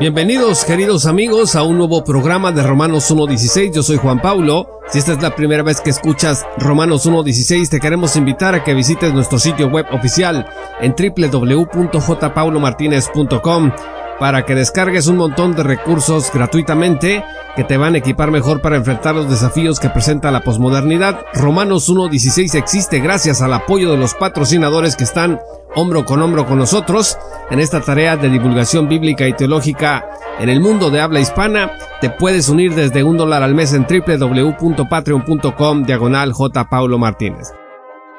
Bienvenidos queridos amigos a un nuevo programa de Romanos 1.16. Yo soy Juan Paulo. Si esta es la primera vez que escuchas Romanos 1.16, te queremos invitar a que visites nuestro sitio web oficial en www.jpaulomartinez.com para que descargues un montón de recursos gratuitamente que te van a equipar mejor para enfrentar los desafíos que presenta la posmodernidad. Romanos 1.16 existe gracias al apoyo de los patrocinadores que están hombro con hombro con nosotros en esta tarea de divulgación bíblica y teológica en el mundo de habla hispana. Te puedes unir desde un dólar al mes en www.patreon.com diagonal J. Paulo Martínez.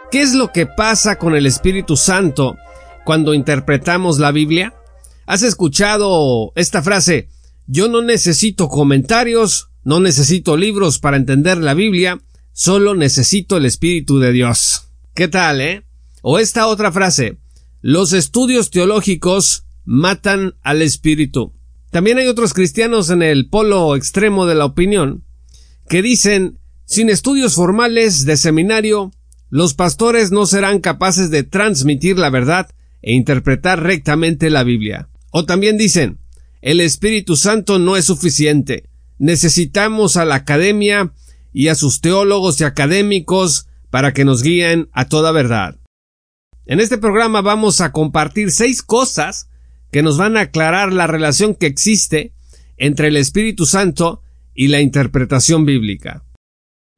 ¿Qué es lo que pasa con el Espíritu Santo cuando interpretamos la Biblia? ¿Has escuchado esta frase? Yo no necesito comentarios, no necesito libros para entender la Biblia, solo necesito el Espíritu de Dios. ¿Qué tal, eh? O esta otra frase, los estudios teológicos matan al Espíritu. También hay otros cristianos en el polo extremo de la opinión que dicen, sin estudios formales de seminario, los pastores no serán capaces de transmitir la verdad e interpretar rectamente la Biblia. O también dicen, el Espíritu Santo no es suficiente. Necesitamos a la academia y a sus teólogos y académicos para que nos guíen a toda verdad. En este programa vamos a compartir seis cosas que nos van a aclarar la relación que existe entre el Espíritu Santo y la interpretación bíblica.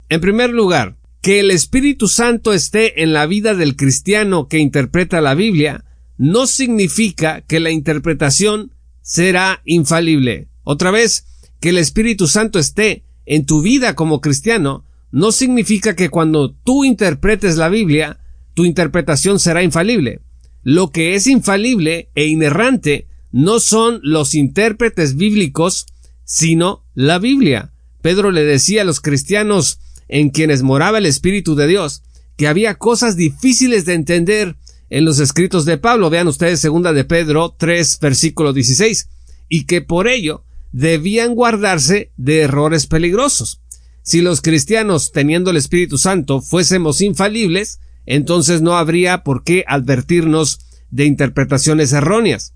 En primer lugar, que el Espíritu Santo esté en la vida del cristiano que interpreta la Biblia no significa que la interpretación será infalible. Otra vez, que el Espíritu Santo esté en tu vida como cristiano no significa que cuando tú interpretes la Biblia, tu interpretación será infalible. Lo que es infalible e inerrante no son los intérpretes bíblicos, sino la Biblia. Pedro le decía a los cristianos en quienes moraba el Espíritu de Dios que había cosas difíciles de entender en los escritos de Pablo. Vean ustedes segunda de Pedro 3 versículo 16 y que por ello debían guardarse de errores peligrosos. Si los cristianos, teniendo el Espíritu Santo, fuésemos infalibles, entonces no habría por qué advertirnos de interpretaciones erróneas.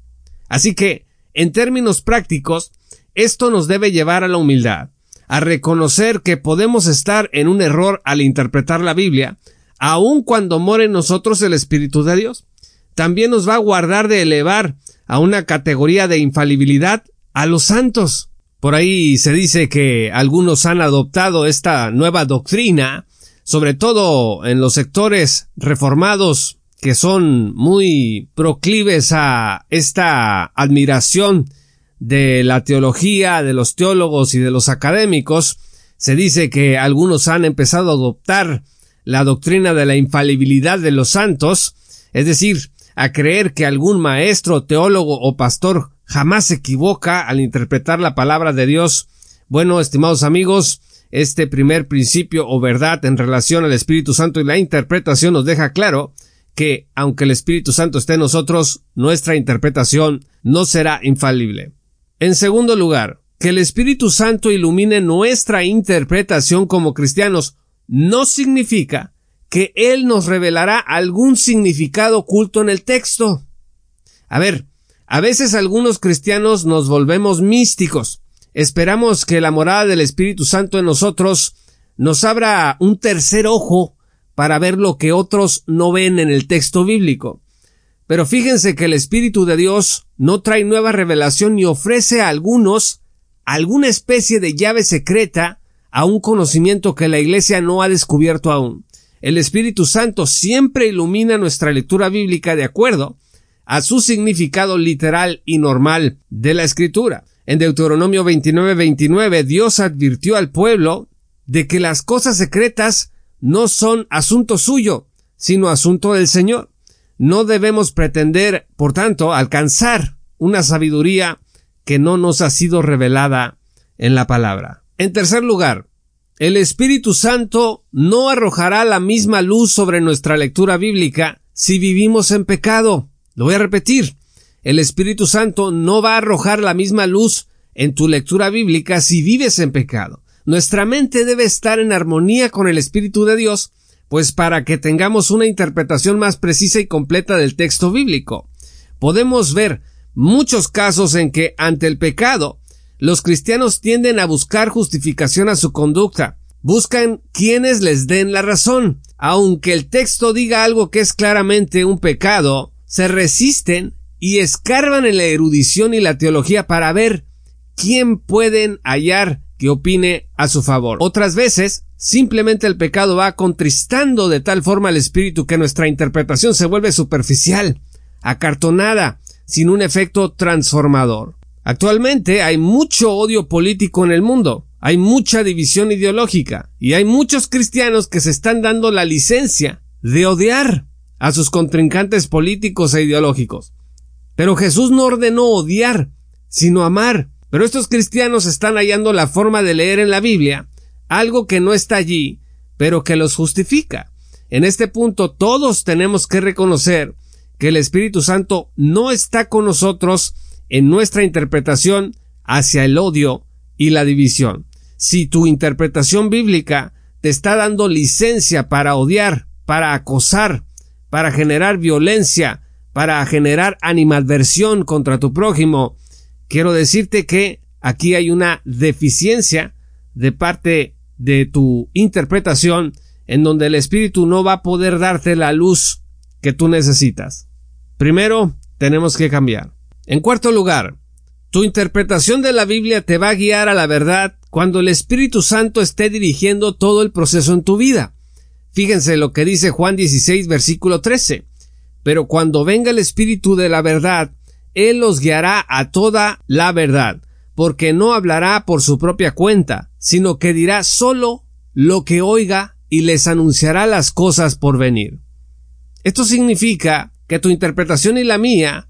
Así que, en términos prácticos, esto nos debe llevar a la humildad, a reconocer que podemos estar en un error al interpretar la Biblia, aun cuando more en nosotros el Espíritu de Dios. También nos va a guardar de elevar a una categoría de infalibilidad a los santos. Por ahí se dice que algunos han adoptado esta nueva doctrina, sobre todo en los sectores reformados que son muy proclives a esta admiración de la teología, de los teólogos y de los académicos. Se dice que algunos han empezado a adoptar la doctrina de la infalibilidad de los santos, es decir, a creer que algún maestro, teólogo o pastor jamás se equivoca al interpretar la palabra de Dios. Bueno, estimados amigos, este primer principio o verdad en relación al Espíritu Santo y la interpretación nos deja claro que, aunque el Espíritu Santo esté en nosotros, nuestra interpretación no será infalible. En segundo lugar, que el Espíritu Santo ilumine nuestra interpretación como cristianos no significa que Él nos revelará algún significado oculto en el texto. A ver, a veces algunos cristianos nos volvemos místicos. Esperamos que la morada del Espíritu Santo en nosotros nos abra un tercer ojo para ver lo que otros no ven en el texto bíblico. Pero fíjense que el Espíritu de Dios no trae nueva revelación ni ofrece a algunos alguna especie de llave secreta a un conocimiento que la Iglesia no ha descubierto aún. El Espíritu Santo siempre ilumina nuestra lectura bíblica de acuerdo a su significado literal y normal de la Escritura. En Deuteronomio 29:29 Dios advirtió al pueblo de que las cosas secretas no son asunto suyo, sino asunto del Señor. No debemos pretender, por tanto, alcanzar una sabiduría que no nos ha sido revelada en la palabra. En tercer lugar, el Espíritu Santo no arrojará la misma luz sobre nuestra lectura bíblica si vivimos en pecado. Lo voy a repetir. El Espíritu Santo no va a arrojar la misma luz en tu lectura bíblica si vives en pecado. Nuestra mente debe estar en armonía con el Espíritu de Dios, pues para que tengamos una interpretación más precisa y completa del texto bíblico. Podemos ver muchos casos en que ante el pecado los cristianos tienden a buscar justificación a su conducta, buscan quienes les den la razón. Aunque el texto diga algo que es claramente un pecado, se resisten y escarban en la erudición y la teología para ver quién pueden hallar que opine a su favor. Otras veces, simplemente el pecado va contristando de tal forma al espíritu que nuestra interpretación se vuelve superficial, acartonada, sin un efecto transformador. Actualmente hay mucho odio político en el mundo, hay mucha división ideológica y hay muchos cristianos que se están dando la licencia de odiar a sus contrincantes políticos e ideológicos. Pero Jesús no ordenó odiar, sino amar. Pero estos cristianos están hallando la forma de leer en la Biblia algo que no está allí, pero que los justifica. En este punto todos tenemos que reconocer que el Espíritu Santo no está con nosotros en nuestra interpretación hacia el odio y la división. Si tu interpretación bíblica te está dando licencia para odiar, para acosar, para generar violencia, para generar animadversión contra tu prójimo, quiero decirte que aquí hay una deficiencia de parte de tu interpretación en donde el Espíritu no va a poder darte la luz que tú necesitas. Primero, tenemos que cambiar. En cuarto lugar, tu interpretación de la Biblia te va a guiar a la verdad cuando el Espíritu Santo esté dirigiendo todo el proceso en tu vida. Fíjense lo que dice Juan 16 versículo 13. Pero cuando venga el Espíritu de la verdad, Él los guiará a toda la verdad, porque no hablará por su propia cuenta, sino que dirá solo lo que oiga y les anunciará las cosas por venir. Esto significa que tu interpretación y la mía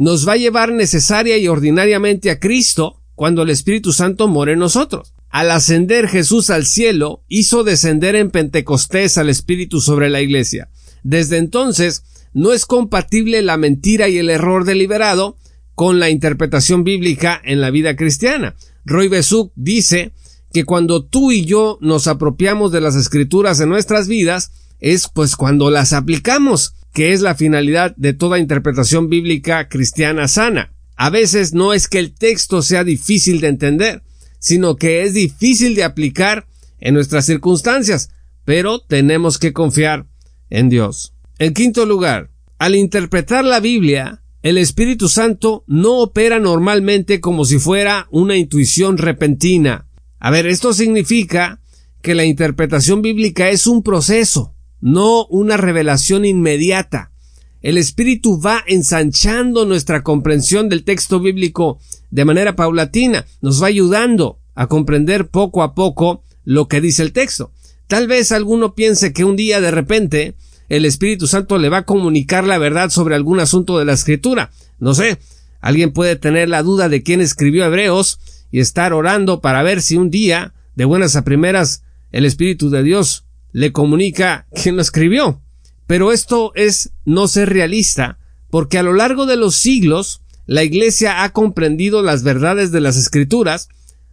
nos va a llevar necesaria y ordinariamente a Cristo cuando el Espíritu Santo more en nosotros. Al ascender Jesús al cielo, hizo descender en Pentecostés al Espíritu sobre la iglesia. Desde entonces, no es compatible la mentira y el error deliberado con la interpretación bíblica en la vida cristiana. Roy Besuk dice que cuando tú y yo nos apropiamos de las escrituras en nuestras vidas, es pues cuando las aplicamos que es la finalidad de toda interpretación bíblica cristiana sana. A veces no es que el texto sea difícil de entender, sino que es difícil de aplicar en nuestras circunstancias, pero tenemos que confiar en Dios. En quinto lugar, al interpretar la Biblia, el Espíritu Santo no opera normalmente como si fuera una intuición repentina. A ver, esto significa que la interpretación bíblica es un proceso, no una revelación inmediata. El Espíritu va ensanchando nuestra comprensión del texto bíblico de manera paulatina, nos va ayudando a comprender poco a poco lo que dice el texto. Tal vez alguno piense que un día de repente el Espíritu Santo le va a comunicar la verdad sobre algún asunto de la Escritura. No sé, alguien puede tener la duda de quién escribió Hebreos y estar orando para ver si un día, de buenas a primeras, el Espíritu de Dios le comunica quién lo escribió. Pero esto es no ser realista, porque a lo largo de los siglos la Iglesia ha comprendido las verdades de las Escrituras,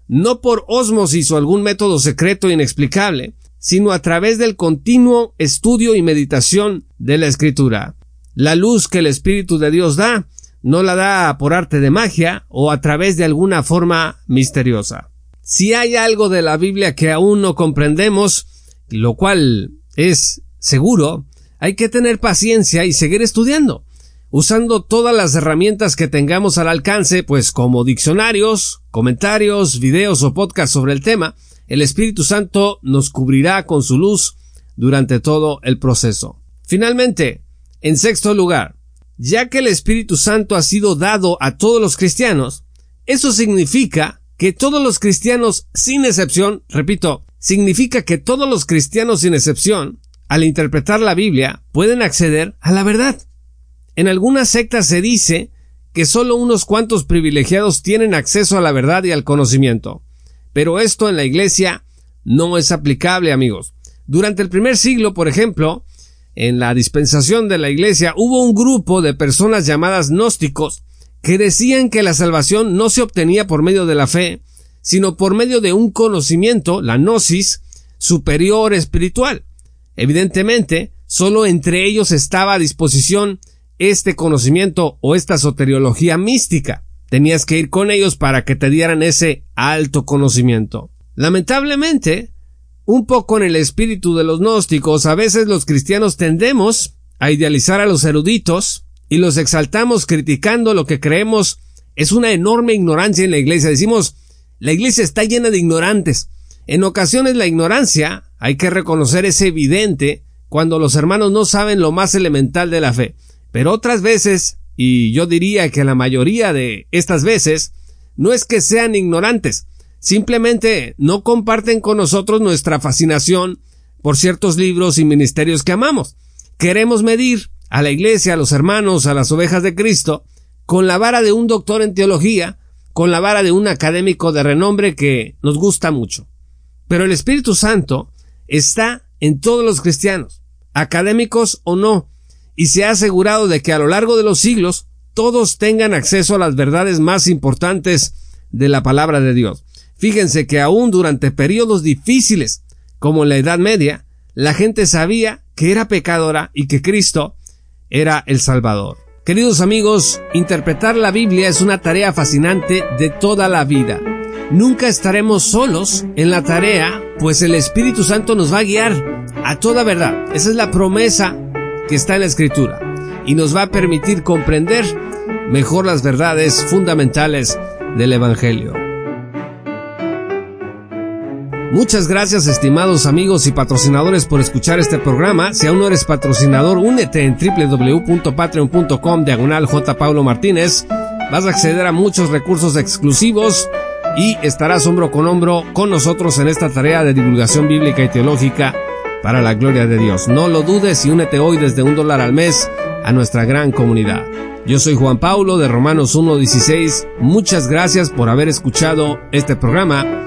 no por ósmosis o algún método secreto inexplicable, sino a través del continuo estudio y meditación de la Escritura. La luz que el Espíritu de Dios da, no la da por arte de magia o a través de alguna forma misteriosa. Si hay algo de la Biblia que aún no comprendemos, lo cual es seguro, hay que tener paciencia y seguir estudiando, usando todas las herramientas que tengamos al alcance, pues como diccionarios, comentarios, videos o podcasts sobre el tema, el Espíritu Santo nos cubrirá con su luz durante todo el proceso. Finalmente, en sexto lugar, ya que el Espíritu Santo ha sido dado a todos los cristianos, eso significa que todos los cristianos, sin excepción, repito, significa que todos los cristianos sin excepción, al interpretar la Biblia, pueden acceder a la verdad. En algunas sectas se dice que solo unos cuantos privilegiados tienen acceso a la verdad y al conocimiento. Pero esto en la Iglesia no es aplicable, amigos. Durante el primer siglo, por ejemplo, en la dispensación de la iglesia hubo un grupo de personas llamadas gnósticos que decían que la salvación no se obtenía por medio de la fe, sino por medio de un conocimiento, la gnosis, superior espiritual. Evidentemente, solo entre ellos estaba a disposición este conocimiento o esta soteriología mística. Tenías que ir con ellos para que te dieran ese alto conocimiento. Lamentablemente, un poco en el espíritu de los gnósticos, a veces los cristianos tendemos a idealizar a los eruditos y los exaltamos criticando lo que creemos es una enorme ignorancia en la iglesia. Decimos, la iglesia está llena de ignorantes. En ocasiones la ignorancia, hay que reconocer, es evidente cuando los hermanos no saben lo más elemental de la fe. Pero otras veces, y yo diría que la mayoría de estas veces, no es que sean ignorantes, simplemente no comparten con nosotros nuestra fascinación por ciertos libros y ministerios que amamos. Queremos medir a la iglesia, a los hermanos, a las ovejas de Cristo, con la vara de un doctor en teología, con la vara de un académico de renombre que nos gusta mucho. Pero el Espíritu Santo está en todos los cristianos, académicos o no, y se ha asegurado de que a lo largo de los siglos todos tengan acceso a las verdades más importantes de la palabra de Dios. Fíjense que aún durante periodos difíciles, como en la Edad Media, la gente sabía que era pecadora y que Cristo era el Salvador. Queridos amigos, interpretar la Biblia es una tarea fascinante de toda la vida. Nunca estaremos solos en la tarea, pues el Espíritu Santo nos va a guiar a toda verdad. Esa es la promesa que está en la Escritura y nos va a permitir comprender mejor las verdades fundamentales del Evangelio. Muchas gracias estimados amigos y patrocinadores por escuchar este programa. Si aún no eres patrocinador, únete en www.patreon.com diagonal J. Paulo Martínez. Vas a acceder a muchos recursos exclusivos y estarás hombro con hombro con nosotros en esta tarea de divulgación bíblica y teológica para la gloria de Dios. No lo dudes y únete hoy desde un dólar al mes a nuestra gran comunidad. Yo soy Juan Paulo de Romanos 1.16. Muchas gracias por haber escuchado este programa